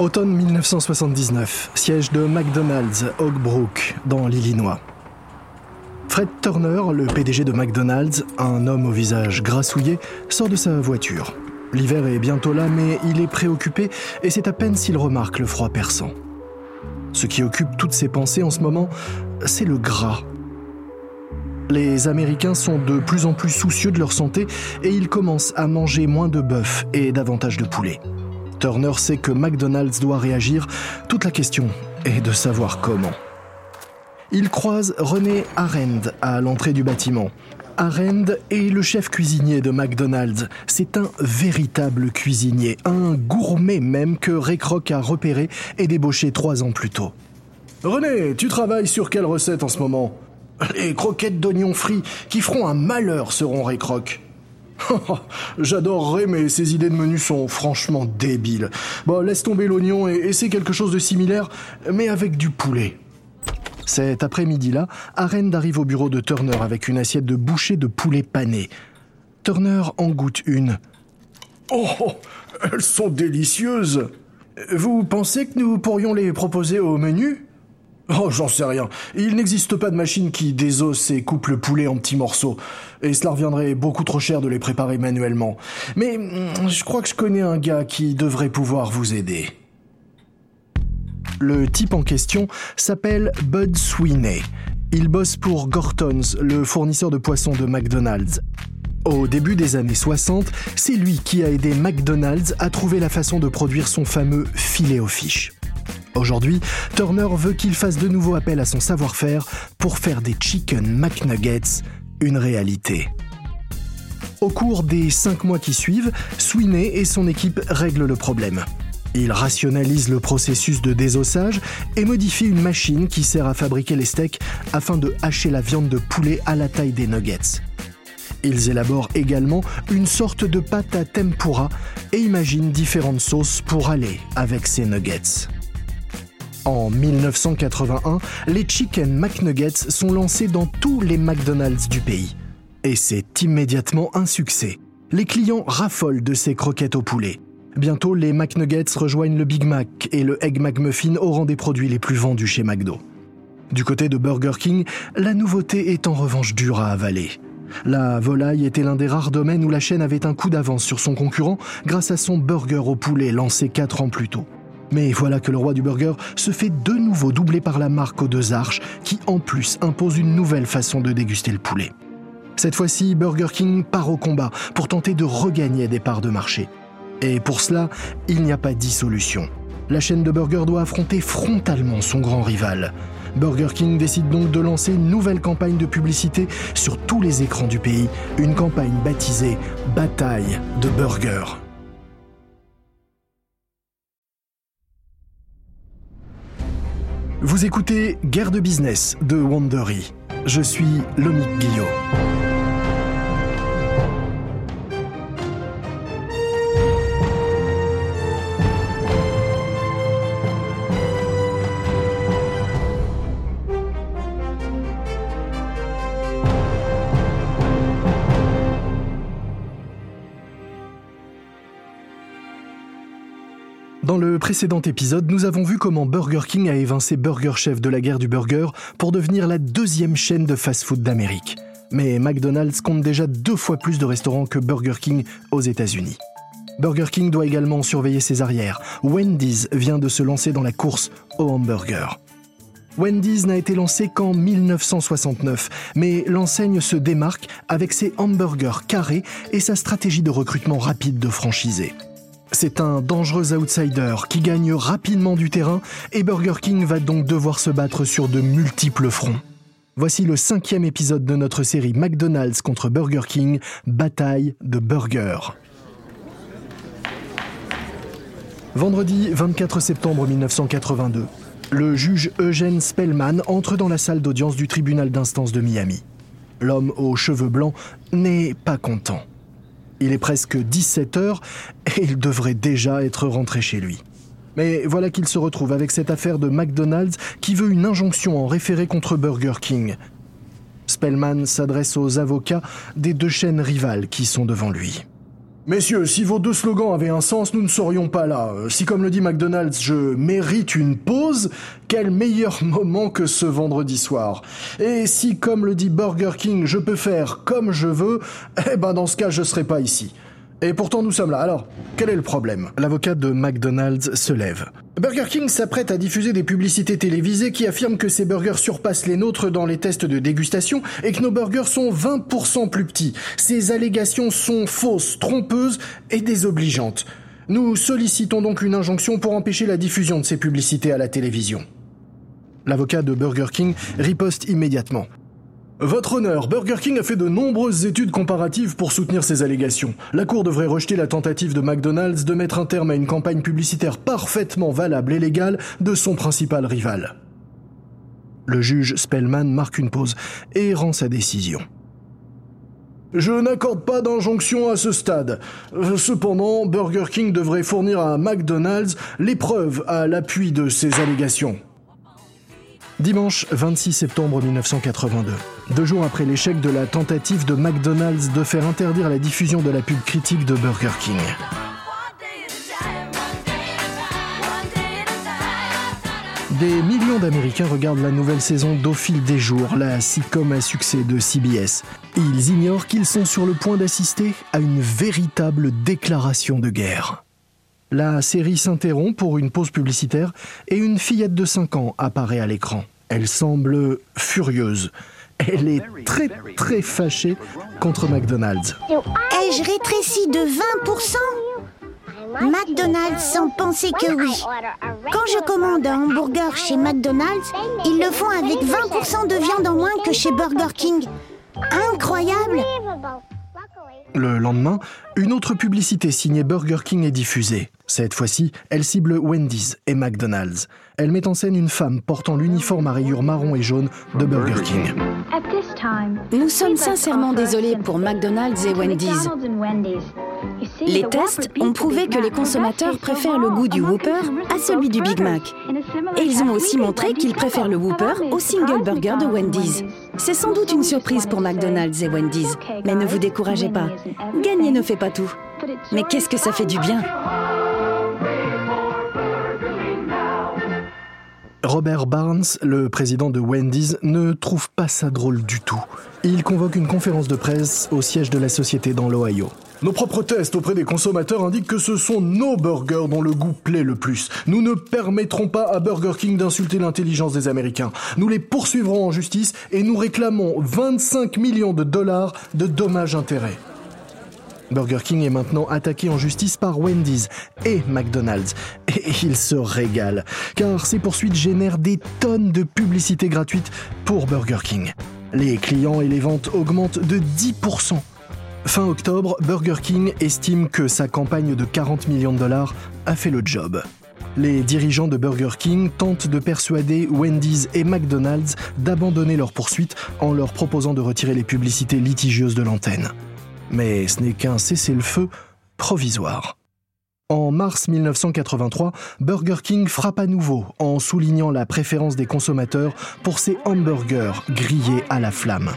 Automne 1979, siège de McDonald's, Oak Brook, dans l'Illinois. Fred Turner, le PDG de McDonald's, un homme au visage grassouillé, sort de sa voiture. L'hiver est bientôt là, mais il est préoccupé et c'est à peine s'il remarque le froid perçant. Ce qui occupe toutes ses pensées en ce moment, c'est le gras. Les Américains sont de plus en plus soucieux de leur santé et ils commencent à manger moins de bœuf et davantage de poulet. Turner sait que McDonald's doit réagir. Toute la question est de savoir comment. Il croise René Arend à l'entrée du bâtiment. Arend est le chef cuisinier de McDonald's. C'est un véritable cuisinier, un gourmet même que Ray Kroc a repéré et débauché trois ans plus tôt. René, tu travailles sur quelle recette en ce moment? Les croquettes d'oignons frits qui feront un malheur seront Ray Kroc. J'adorerais, mais ces idées de menu sont franchement débiles. Bon, laisse tomber l'oignon et essaie quelque chose de similaire, mais avec du poulet. Cet après-midi-là, Arend arrive au bureau de Turner avec une assiette de bouchées de poulet pané. Turner en goûte une. Oh, elles sont délicieuses. Vous pensez que nous pourrions les proposer au menu? Oh, j'en sais rien. Il n'existe pas de machine qui désosse et coupe le poulet en petits morceaux. Et cela reviendrait beaucoup trop cher de les préparer manuellement. Mais mm, je crois que je connais un gars qui devrait pouvoir vous aider. Le type en question s'appelle Bud Sweeney. Il bosse pour Gorton's, le fournisseur de poissons de McDonald's. Au début des années 60, c'est lui qui a aidé McDonald's à trouver la façon de produire son fameux filet aux fiches. Aujourd'hui, Turner veut qu'il fasse de nouveau appel à son savoir-faire pour faire des Chicken McNuggets une réalité. Au cours des cinq mois qui suivent, Sweeney et son équipe règlent le problème. Ils rationalisent le processus de désossage et modifient une machine qui sert à fabriquer les steaks afin de hacher la viande de poulet à la taille des nuggets. Ils élaborent également une sorte de pâte à tempura et imaginent différentes sauces pour aller avec ces nuggets. En 1981, les Chicken McNuggets sont lancés dans tous les McDonald's du pays. Et c'est immédiatement un succès. Les clients raffolent de ces croquettes au poulet. Bientôt, les McNuggets rejoignent le Big Mac et le Egg McMuffin au rang des produits les plus vendus chez McDo. Du côté de Burger King, la nouveauté est en revanche dure à avaler. La volaille était l'un des rares domaines où la chaîne avait un coup d'avance sur son concurrent grâce à son burger au poulet lancé 4 ans plus tôt. Mais voilà que le roi du burger se fait de nouveau doubler par la marque aux deux arches, qui en plus impose une nouvelle façon de déguster le poulet. Cette fois-ci, Burger King part au combat pour tenter de regagner des parts de marché. Et pour cela, il n'y a pas dix solutions. La chaîne de burgers doit affronter frontalement son grand rival. Burger King décide donc de lancer une nouvelle campagne de publicité sur tous les écrans du pays, une campagne baptisée Bataille de Burgers. Vous écoutez Guerre de business de Wandery. Je suis Lomic Guillot. Précédent épisode, nous avons vu comment Burger King a évincé Burger Chef de la guerre du burger pour devenir la deuxième chaîne de fast-food d'Amérique. Mais McDonald's compte déjà deux fois plus de restaurants que Burger King aux États-Unis. Burger King doit également surveiller ses arrières. Wendy's vient de se lancer dans la course au hamburger. Wendy's n'a été lancé qu'en 1969, mais l'enseigne se démarque avec ses hamburgers carrés et sa stratégie de recrutement rapide de franchisés. C'est un dangereux outsider qui gagne rapidement du terrain et Burger King va donc devoir se battre sur de multiples fronts. Voici le cinquième épisode de notre série McDonald's contre Burger King, bataille de burger. Vendredi 24 septembre 1982, le juge Eugène Spellman entre dans la salle d'audience du tribunal d'instance de Miami. L'homme aux cheveux blancs n'est pas content. Il est presque 17 heures et il devrait déjà être rentré chez lui. Mais voilà qu'il se retrouve avec cette affaire de McDonald's qui veut une injonction en référé contre Burger King. Spellman s'adresse aux avocats des deux chaînes rivales qui sont devant lui. Messieurs, si vos deux slogans avaient un sens, nous ne serions pas là. Euh, si, comme le dit McDonald's, je mérite une pause, quel meilleur moment que ce vendredi soir. Et si, comme le dit Burger King, je peux faire comme je veux, eh ben dans ce cas, je serai pas ici. Et pourtant nous sommes là. Alors, quel est le problème? L'avocat de McDonald's se lève. Burger King s'apprête à diffuser des publicités télévisées qui affirment que ses burgers surpassent les nôtres dans les tests de dégustation et que nos burgers sont 20% plus petits. Ces allégations sont fausses, trompeuses et désobligeantes. Nous sollicitons donc une injonction pour empêcher la diffusion de ces publicités à la télévision. L'avocat de Burger King riposte immédiatement. Votre honneur, Burger King a fait de nombreuses études comparatives pour soutenir ces allégations. La Cour devrait rejeter la tentative de McDonald's de mettre un terme à une campagne publicitaire parfaitement valable et légale de son principal rival. Le juge Spellman marque une pause et rend sa décision. Je n'accorde pas d'injonction à ce stade. Cependant, Burger King devrait fournir à McDonald's les preuves à l'appui de ces allégations. Dimanche 26 septembre 1982, deux jours après l'échec de la tentative de McDonald's de faire interdire la diffusion de la pub critique de Burger King. Des millions d'Américains regardent la nouvelle saison d'Au fil des jours, la sitcom à succès de CBS. Ils ignorent qu'ils sont sur le point d'assister à une véritable déclaration de guerre. La série s'interrompt pour une pause publicitaire et une fillette de 5 ans apparaît à l'écran. Elle semble furieuse. Elle est très très fâchée contre McDonald's. Ai-je rétréci de 20% McDonald's sans penser que oui. Quand je commande un hamburger chez McDonald's, ils le font avec 20% de viande en moins que chez Burger King. Incroyable le lendemain, une autre publicité signée Burger King est diffusée. Cette fois-ci, elle cible Wendy's et McDonald's. Elle met en scène une femme portant l'uniforme à rayures marron et jaune de Burger King. Nous sommes sincèrement désolés pour McDonald's et Wendy's. Les tests ont prouvé que les consommateurs préfèrent le goût du Whopper à celui du Big Mac. Et ils ont aussi montré qu'ils préfèrent le Whopper au single burger de Wendy's. C'est sans doute une surprise pour McDonald's et Wendy's, mais ne vous découragez pas. Gagner ne fait pas tout. Mais qu'est-ce que ça fait du bien? Robert Barnes, le président de Wendy's, ne trouve pas ça drôle du tout. Il convoque une conférence de presse au siège de la société dans l'Ohio. Nos propres tests auprès des consommateurs indiquent que ce sont nos burgers dont le goût plaît le plus. Nous ne permettrons pas à Burger King d'insulter l'intelligence des Américains. Nous les poursuivrons en justice et nous réclamons 25 millions de dollars de dommages-intérêts. Burger King est maintenant attaqué en justice par Wendy's et McDonald's. Et il se régale, car ces poursuites génèrent des tonnes de publicités gratuites pour Burger King. Les clients et les ventes augmentent de 10%. Fin octobre, Burger King estime que sa campagne de 40 millions de dollars a fait le job. Les dirigeants de Burger King tentent de persuader Wendy's et McDonald's d'abandonner leurs poursuites en leur proposant de retirer les publicités litigieuses de l'antenne. Mais ce n'est qu'un cessez-le-feu provisoire. En mars 1983, Burger King frappe à nouveau en soulignant la préférence des consommateurs pour ses hamburgers grillés à la flamme.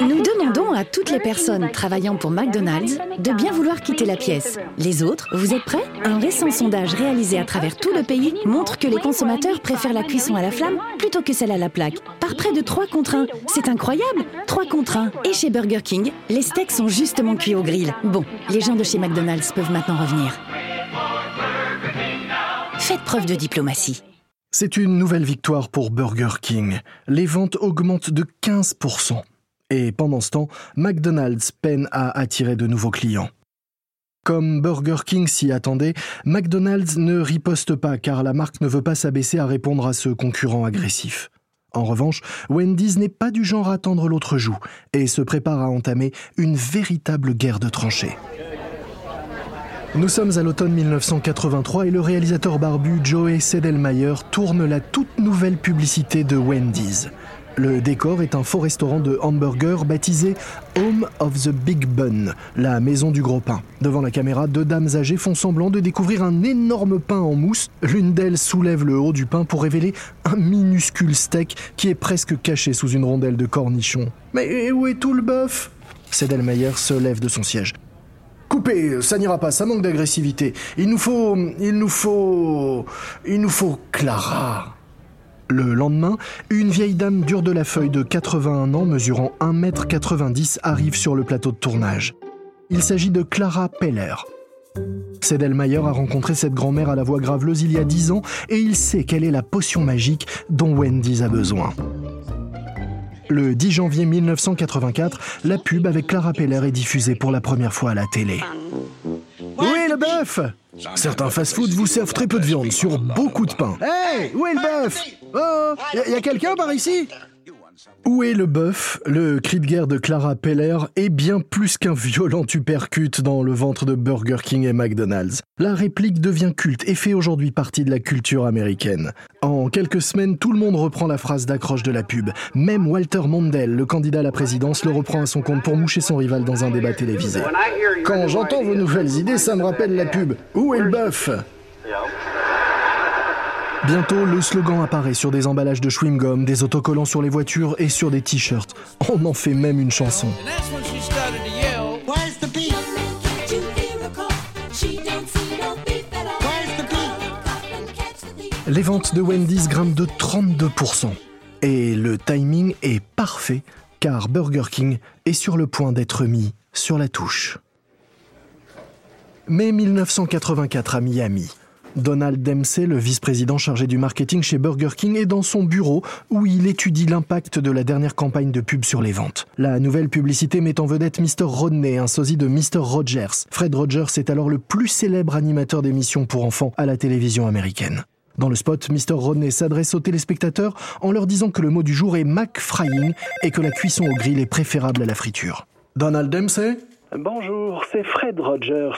Nous demandons à toutes les personnes travaillant pour McDonald's de bien vouloir quitter la pièce. Les autres, vous êtes prêts? Un récent sondage réalisé à travers tout le pays montre que les consommateurs préfèrent la cuisson à la flamme plutôt que celle à la plaque. Par près de 3 contre 1. C'est incroyable 3 contre 1. Et chez Burger King, les steaks sont justement cuits au grill. Bon, les gens de chez McDonald's peuvent maintenant revenir. Faites preuve de diplomatie. C'est une nouvelle victoire pour Burger King. Les ventes augmentent de 15%. Et pendant ce temps, McDonald's peine à attirer de nouveaux clients. Comme Burger King s'y attendait, McDonald's ne riposte pas car la marque ne veut pas s'abaisser à répondre à ce concurrent agressif. En revanche, Wendy's n'est pas du genre à attendre l'autre joue et se prépare à entamer une véritable guerre de tranchées. Nous sommes à l'automne 1983 et le réalisateur barbu Joey Sedelmayer tourne la toute nouvelle publicité de Wendy's. Le décor est un faux restaurant de hamburgers baptisé Home of the Big Bun, la maison du gros pain. Devant la caméra, deux dames âgées font semblant de découvrir un énorme pain en mousse. L'une d'elles soulève le haut du pain pour révéler un minuscule steak qui est presque caché sous une rondelle de cornichon. Mais où est tout le bœuf? Sedelmayer se lève de son siège. coupez, ça n'ira pas, ça manque d'agressivité. Il nous faut... Il nous faut... Il nous faut Clara. Le lendemain, une vieille dame dure de la feuille de 81 ans, mesurant 1m90, arrive sur le plateau de tournage. Il s'agit de Clara Peller. Sedelmayer a rencontré cette grand-mère à la voix graveleuse il y a 10 ans et il sait quelle est la potion magique dont Wendy's a besoin. Le 10 janvier 1984, la pub avec Clara Peller est diffusée pour la première fois à la télé. Oui, le bœuf? Certains fast-foods vous servent très peu de viande sur beaucoup de pain. Hey, où est le bœuf? Oh, y a, quelqu'un par ici? Où est le bœuf? Le cri de guerre de Clara Peller est bien plus qu'un violent uppercut dans le ventre de Burger King et McDonald's. La réplique devient culte et fait aujourd'hui partie de la culture américaine. En quelques semaines, tout le monde reprend la phrase d'accroche de la pub. Même Walter Mondale, le candidat à la présidence, le reprend à son compte pour moucher son rival dans un débat télévisé. Quand j'entends vos nouvelles idées, ça me rappelle la pub. Où est le bœuf? Bientôt, le slogan apparaît sur des emballages de chewing-gum, des autocollants sur les voitures et sur des t-shirts. On en fait même une chanson. Les ventes de Wendy's grimpent de 32%. Et le timing est parfait car Burger King est sur le point d'être mis sur la touche. Mai 1984 à Miami. Donald Dempsey, le vice-président chargé du marketing chez Burger King, est dans son bureau où il étudie l'impact de la dernière campagne de pub sur les ventes. La nouvelle publicité met en vedette Mr. Rodney, un sosie de Mr. Rogers. Fred Rogers est alors le plus célèbre animateur d'émissions pour enfants à la télévision américaine. Dans le spot, Mr. Rodney s'adresse aux téléspectateurs en leur disant que le mot du jour est Mac Frying et que la cuisson au grill est préférable à la friture. Donald Dempsey? Bonjour, c'est Fred Rogers.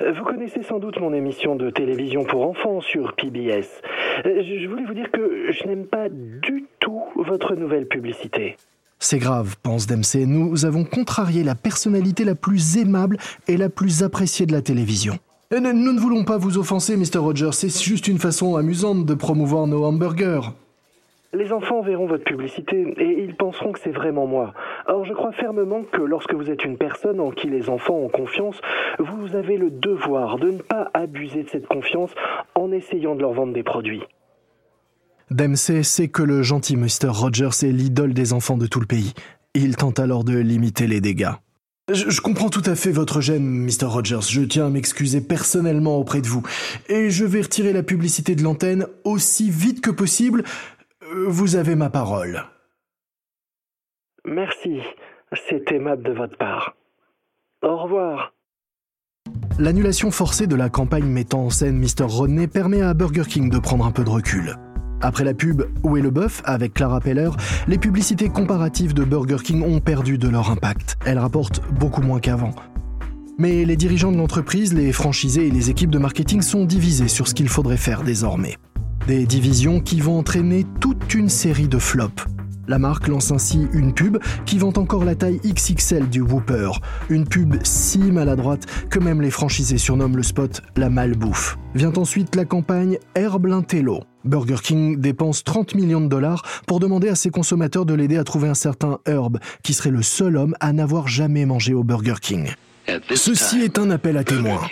Vous connaissez sans doute mon émission de télévision pour enfants sur PBS. Je voulais vous dire que je n'aime pas du tout votre nouvelle publicité. C'est grave, pense Dempsey. Nous avons contrarié la personnalité la plus aimable et la plus appréciée de la télévision. Nous ne voulons pas vous offenser, Mr. Rogers. C'est juste une façon amusante de promouvoir nos hamburgers. Les enfants verront votre publicité et ils penseront que c'est vraiment moi. Or, je crois fermement que lorsque vous êtes une personne en qui les enfants ont confiance, vous avez le devoir de ne pas abuser de cette confiance en essayant de leur vendre des produits. Dempsey sait que le gentil Mr. Rogers est l'idole des enfants de tout le pays. Il tente alors de limiter les dégâts. Je, je, comprends tout à fait votre gêne, Mr. Rogers. Je tiens à m'excuser personnellement auprès de vous. Et je vais retirer la publicité de l'antenne aussi vite que possible. Vous avez ma parole. Merci, c'est aimable de votre part. Au revoir. L'annulation forcée de la campagne mettant en scène Mr. Rodney permet à Burger King de prendre un peu de recul. Après la pub Où est le bœuf avec Clara Peller, les publicités comparatives de Burger King ont perdu de leur impact. Elles rapportent beaucoup moins qu'avant. Mais les dirigeants de l'entreprise, les franchisés et les équipes de marketing sont divisés sur ce qu'il faudrait faire désormais. Des divisions qui vont entraîner toute une série de flops. La marque lance ainsi une pub qui vend encore la taille XXL du Whooper, une pub si maladroite que même les franchisés surnomment le spot la malbouffe. Vient ensuite la campagne Herbe Lintello. Burger King dépense 30 millions de dollars pour demander à ses consommateurs de l'aider à trouver un certain Herb, qui serait le seul homme à n'avoir jamais mangé au Burger King. Ceci est un appel à témoins.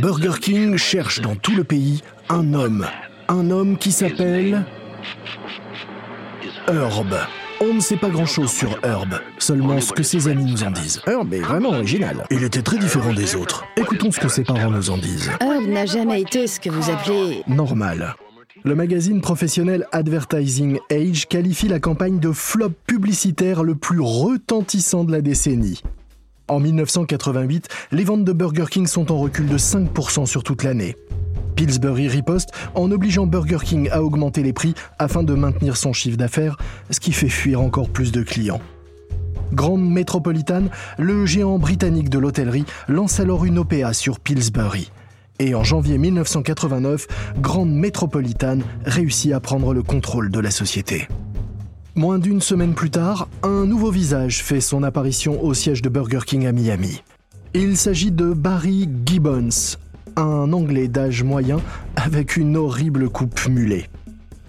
Burger King cherche dans tout le pays un homme un homme qui s'appelle Herb. On ne sait pas grand-chose sur Herb, seulement ce que ses amis nous en disent. Herb est vraiment original. Il était très différent des autres. Écoutons ce que ses parents nous en disent. Herb n'a jamais été ce que vous appelez... Normal. Le magazine professionnel Advertising Age qualifie la campagne de flop publicitaire le plus retentissant de la décennie. En 1988, les ventes de Burger King sont en recul de 5% sur toute l'année. Pillsbury riposte en obligeant Burger King à augmenter les prix afin de maintenir son chiffre d'affaires, ce qui fait fuir encore plus de clients. Grande Metropolitan, le géant britannique de l'hôtellerie lance alors une OPA sur Pillsbury. Et en janvier 1989, Grande Metropolitan réussit à prendre le contrôle de la société. Moins d'une semaine plus tard, un nouveau visage fait son apparition au siège de Burger King à Miami. Il s'agit de Barry Gibbons, un Anglais d'âge moyen avec une horrible coupe mulet.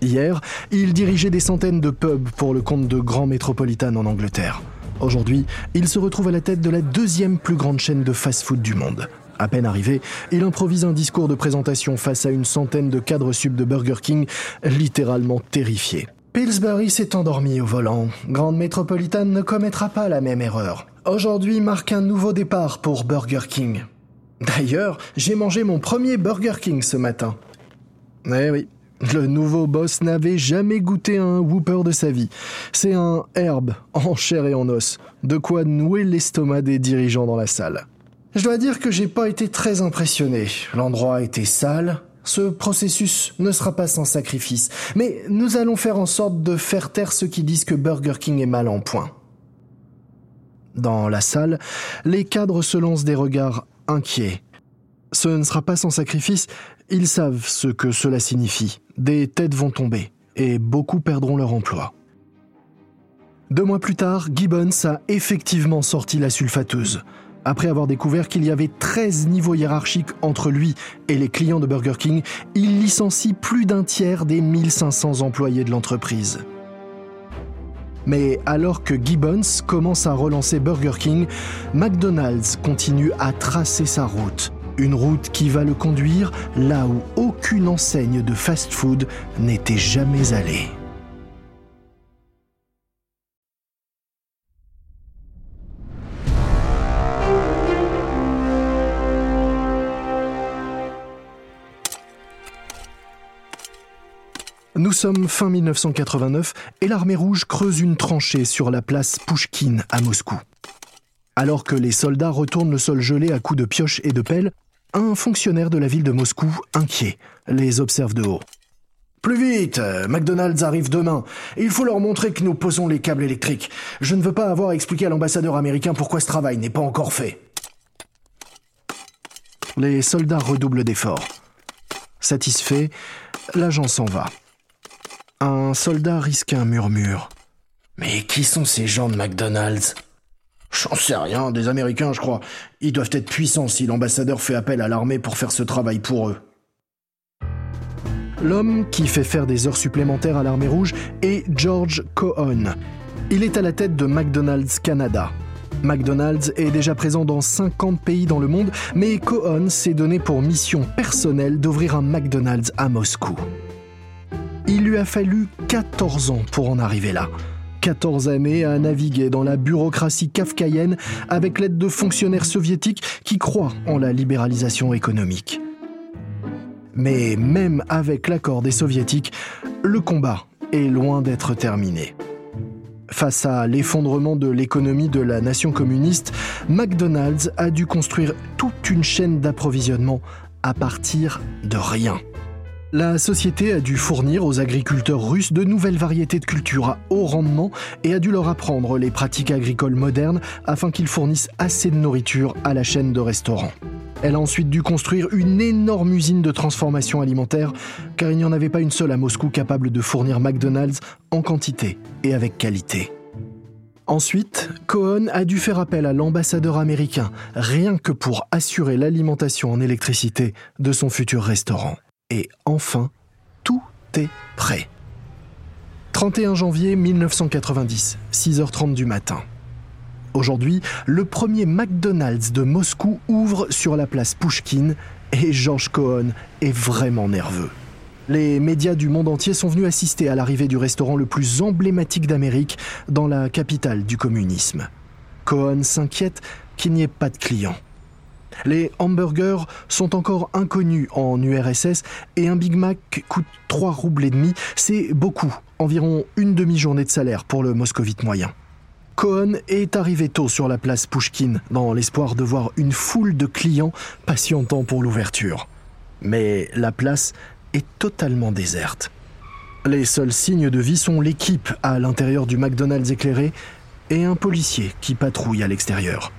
Hier, il dirigeait des centaines de pubs pour le compte de grands métropolitanes en Angleterre. Aujourd'hui, il se retrouve à la tête de la deuxième plus grande chaîne de fast-food du monde. À peine arrivé, il improvise un discours de présentation face à une centaine de cadres sub de Burger King, littéralement terrifiés. Pillsbury s'est endormi au volant. Grande Métropolitane ne commettra pas la même erreur. Aujourd'hui marque un nouveau départ pour Burger King. D'ailleurs, j'ai mangé mon premier Burger King ce matin. Eh oui, le nouveau boss n'avait jamais goûté un Whooper de sa vie. C'est un herbe en chair et en os, de quoi nouer l'estomac des dirigeants dans la salle. Je dois dire que j'ai pas été très impressionné. L'endroit était sale. Ce processus ne sera pas sans sacrifice, mais nous allons faire en sorte de faire taire ceux qui disent que Burger King est mal en point. Dans la salle, les cadres se lancent des regards inquiets. Ce ne sera pas sans sacrifice, ils savent ce que cela signifie. Des têtes vont tomber, et beaucoup perdront leur emploi. Deux mois plus tard, Gibbons a effectivement sorti la sulfateuse. Après avoir découvert qu'il y avait 13 niveaux hiérarchiques entre lui et les clients de Burger King, il licencie plus d'un tiers des 1500 employés de l'entreprise. Mais alors que Gibbons commence à relancer Burger King, McDonald's continue à tracer sa route. Une route qui va le conduire là où aucune enseigne de fast-food n'était jamais allée. Nous sommes fin 1989 et l'armée rouge creuse une tranchée sur la place Pouchkine à Moscou. Alors que les soldats retournent le sol gelé à coups de pioche et de pelle, un fonctionnaire de la ville de Moscou, inquiet, les observe de haut. Plus vite, McDonald's arrive demain. Il faut leur montrer que nous posons les câbles électriques. Je ne veux pas avoir à expliquer à l'ambassadeur américain pourquoi ce travail n'est pas encore fait. Les soldats redoublent d'efforts. Satisfait, l'agent s'en va. Un soldat risque un murmure. Mais qui sont ces gens de McDonald's? J'en sais rien, des Américains, je crois. Ils doivent être puissants si l'ambassadeur fait appel à l'armée pour faire ce travail pour eux. L'homme qui fait faire des heures supplémentaires à l'armée rouge est George Cohen. Il est à la tête de McDonald's Canada. McDonald's est déjà présent dans 50 pays dans le monde, mais Cohen s'est donné pour mission personnelle d'ouvrir un McDonald's à Moscou. Il lui a fallu 14 ans pour en arriver là. 14 années à naviguer dans la bureaucratie kafkaïenne avec l'aide de fonctionnaires soviétiques qui croient en la libéralisation économique. Mais même avec l'accord des soviétiques, le combat est loin d'être terminé. Face à l'effondrement de l'économie de la nation communiste, McDonald's a dû construire toute une chaîne d'approvisionnement à partir de rien. La société a dû fournir aux agriculteurs russes de nouvelles variétés de cultures à haut rendement et a dû leur apprendre les pratiques agricoles modernes afin qu'ils fournissent assez de nourriture à la chaîne de restaurants. Elle a ensuite dû construire une énorme usine de transformation alimentaire, car il n'y en avait pas une seule à Moscou capable de fournir McDonald's en quantité et avec qualité. Ensuite, Cohen a dû faire appel à l'ambassadeur américain, rien que pour assurer l'alimentation en électricité de son futur restaurant. Et enfin, tout est prêt. 31 janvier 1990, 6h30 du matin. Aujourd'hui, le premier McDonald's de Moscou ouvre sur la place Pushkin et George Cohen est vraiment nerveux. Les médias du monde entier sont venus assister à l'arrivée du restaurant le plus emblématique d'Amérique dans la capitale du communisme. Cohen s'inquiète qu'il n'y ait pas de clients. Les hamburgers sont encore inconnus en URSS et un Big Mac coûte 3 roubles et demi. C'est beaucoup, environ une demi-journée de salaire pour le moscovite moyen. Cohen est arrivé tôt sur la place Pushkin dans l'espoir de voir une foule de clients patientant pour l'ouverture. Mais la place est totalement déserte. Les seuls signes de vie sont l'équipe à l'intérieur du McDonald's éclairé et un policier qui patrouille à l'extérieur.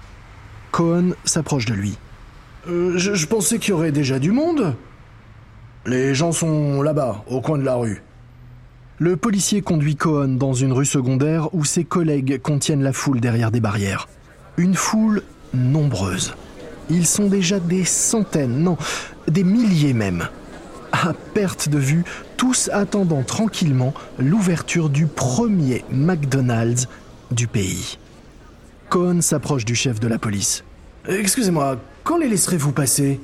Cohen s'approche de lui. Euh, je, pensais qu'il y aurait déjà du monde. Les gens sont là-bas, au coin de la rue. Le policier conduit Cohen dans une rue secondaire où ses collègues contiennent la foule derrière des barrières. Une foule nombreuse. Ils sont déjà des centaines, non, des milliers même. À perte de vue, tous attendant tranquillement l'ouverture du premier McDonald's du pays. Cohen s'approche du chef de la police. Excusez-moi, Quand les laisserez-vous passer?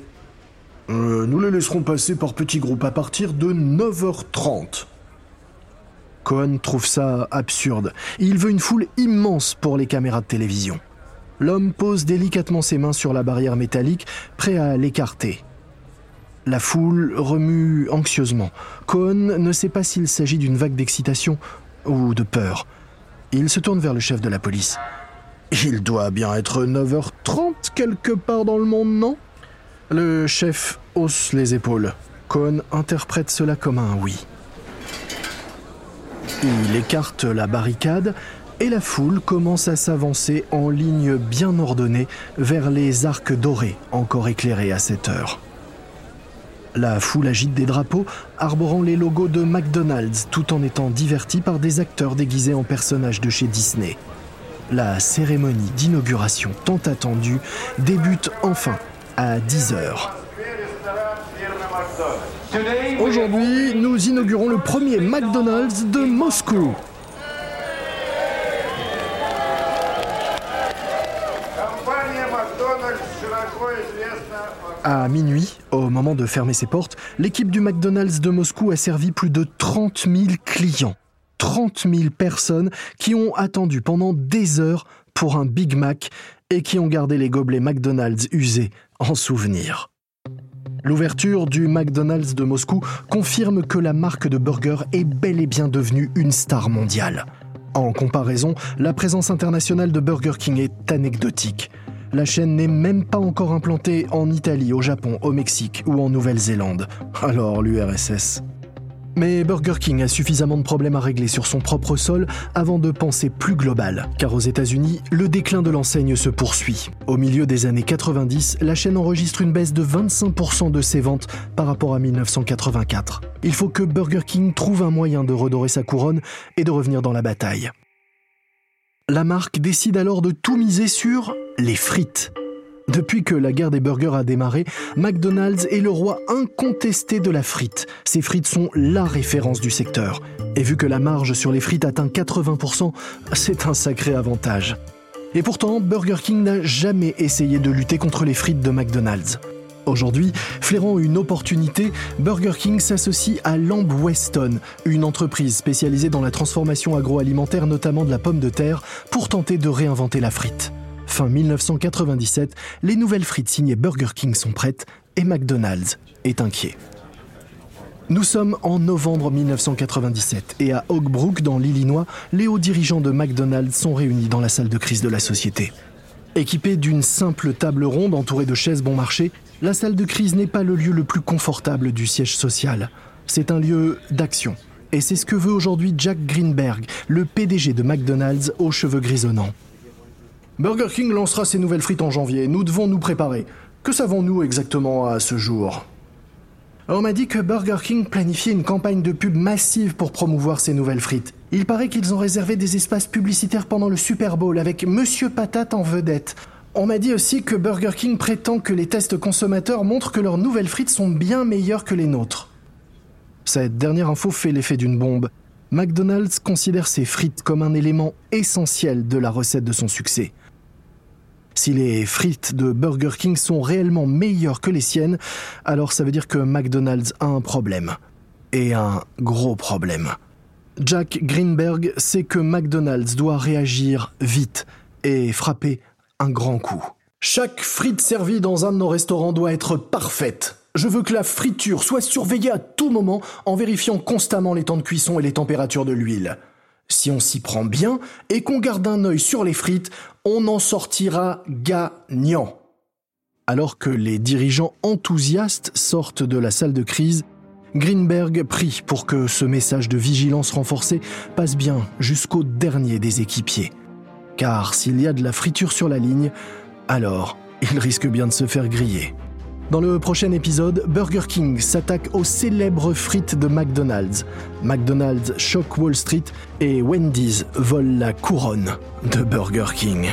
Euh, Nous les laisserons passer par petits groupes à partir de 9h30. Cohen trouve ça absurde. Il veut une foule immense pour les caméras de télévision. L'homme pose délicatement ses mains sur la barrière métallique, prêt à l'écarter. La foule remue anxieusement. Cohen ne sait pas s'il s'agit d'une vague d'excitation ou de peur. Il se tourne vers le chef de la police. Il doit bien être 9h30 quelque part dans le monde, non? Le chef hausse les épaules. Cohen interprète cela comme un oui. Il écarte la barricade et la foule commence à s'avancer en ligne bien ordonnée vers les arcs dorés encore éclairés à cette heure. La foule agite des drapeaux arborant les logos de McDonald's tout en étant divertie par des acteurs déguisés en personnages de chez Disney. La cérémonie d'inauguration tant attendue débute enfin à 10h. Aujourd'hui, nous inaugurons le premier McDonald's de Moscou. À minuit, au moment de fermer ses portes, l'équipe du McDonald's de Moscou a servi plus de 30 000 clients. 30 000 personnes qui ont attendu pendant des heures pour un Big Mac et qui ont gardé les gobelets McDonald's usés en souvenir. L'ouverture du McDonald's de Moscou confirme que la marque de burger est bel et bien devenue une star mondiale. En comparaison, la présence internationale de Burger King est anecdotique. La chaîne n'est même pas encore implantée en Italie, au Japon, au Mexique ou en Nouvelle-Zélande. Alors l'URSS. Mais Burger King a suffisamment de problèmes à régler sur son propre sol avant de penser plus global, car aux États-Unis, le déclin de l'enseigne se poursuit. Au milieu des années 90, la chaîne enregistre une baisse de 25% de ses ventes par rapport à 1984. Il faut que Burger King trouve un moyen de redorer sa couronne et de revenir dans la bataille. La marque décide alors de tout miser sur les frites. Depuis que la guerre des burgers a démarré, McDonald's est le roi incontesté de la frite. Ces frites sont la référence du secteur. Et vu que la marge sur les frites atteint 80%, c'est un sacré avantage. Et pourtant, Burger King n'a jamais essayé de lutter contre les frites de McDonald's. Aujourd'hui, flairant une opportunité, Burger King s'associe à Lamb Weston, une entreprise spécialisée dans la transformation agroalimentaire, notamment de la pomme de terre, pour tenter de réinventer la frite. Fin 1997, les nouvelles frites signées Burger King sont prêtes et McDonald's est inquiet. Nous sommes en novembre 1997 et à Oak Brook, dans l'Illinois, les hauts dirigeants de McDonald's sont réunis dans la salle de crise de la société. Équipée d'une simple table ronde entourée de chaises bon marché, la salle de crise n'est pas le lieu le plus confortable du siège social. C'est un lieu d'action. Et c'est ce que veut aujourd'hui Jack Greenberg, le PDG de McDonald's aux cheveux grisonnants. Burger King lancera ses nouvelles frites en janvier. Nous devons nous préparer. Que savons-nous exactement à ce jour? On m'a dit que Burger King planifiait une campagne de pub massive pour promouvoir ses nouvelles frites. Il paraît qu'ils ont réservé des espaces publicitaires pendant le Super Bowl avec Monsieur Patate en vedette. On m'a dit aussi que Burger King prétend que les tests consommateurs montrent que leurs nouvelles frites sont bien meilleures que les nôtres. Cette dernière info fait l'effet d'une bombe. McDonald's considère ses frites comme un élément essentiel de la recette de son succès. Si les frites de Burger King sont réellement meilleures que les siennes, alors ça veut dire que McDonald's a un problème. Et un gros problème. Jack Greenberg sait que McDonald's doit réagir vite et frapper un grand coup. Chaque frite servie dans un de nos restaurants doit être parfaite. Je veux que la friture soit surveillée à tout moment en vérifiant constamment les temps de cuisson et les températures de l'huile. Si on s'y prend bien et qu'on garde un œil sur les frites, on en sortira gagnant. Alors que les dirigeants enthousiastes sortent de la salle de crise, Greenberg prie pour que ce message de vigilance renforcée passe bien jusqu'au dernier des équipiers. Car s'il y a de la friture sur la ligne, alors il risque bien de se faire griller. Dans le prochain épisode, Burger King s'attaque aux célèbres frites de McDonald's. McDonald's choque Wall Street et Wendy's vole la couronne de Burger King.